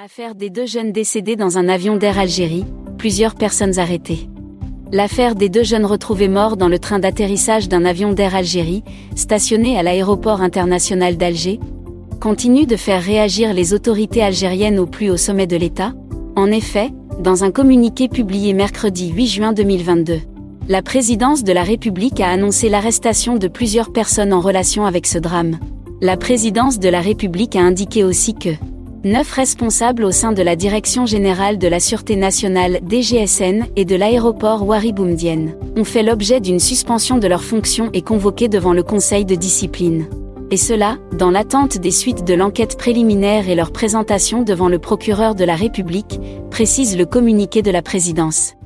Affaire des deux jeunes décédés dans un avion d'Air Algérie, plusieurs personnes arrêtées. L'affaire des deux jeunes retrouvés morts dans le train d'atterrissage d'un avion d'Air Algérie, stationné à l'aéroport international d'Alger, continue de faire réagir les autorités algériennes au plus haut sommet de l'État. En effet, dans un communiqué publié mercredi 8 juin 2022, la présidence de la République a annoncé l'arrestation de plusieurs personnes en relation avec ce drame. La présidence de la République a indiqué aussi que Neuf responsables au sein de la Direction générale de la Sûreté nationale DGSN et de l'aéroport Wariboumdienne ont fait l'objet d'une suspension de leurs fonctions et convoqués devant le Conseil de discipline. Et cela, dans l'attente des suites de l'enquête préliminaire et leur présentation devant le procureur de la République, précise le communiqué de la présidence.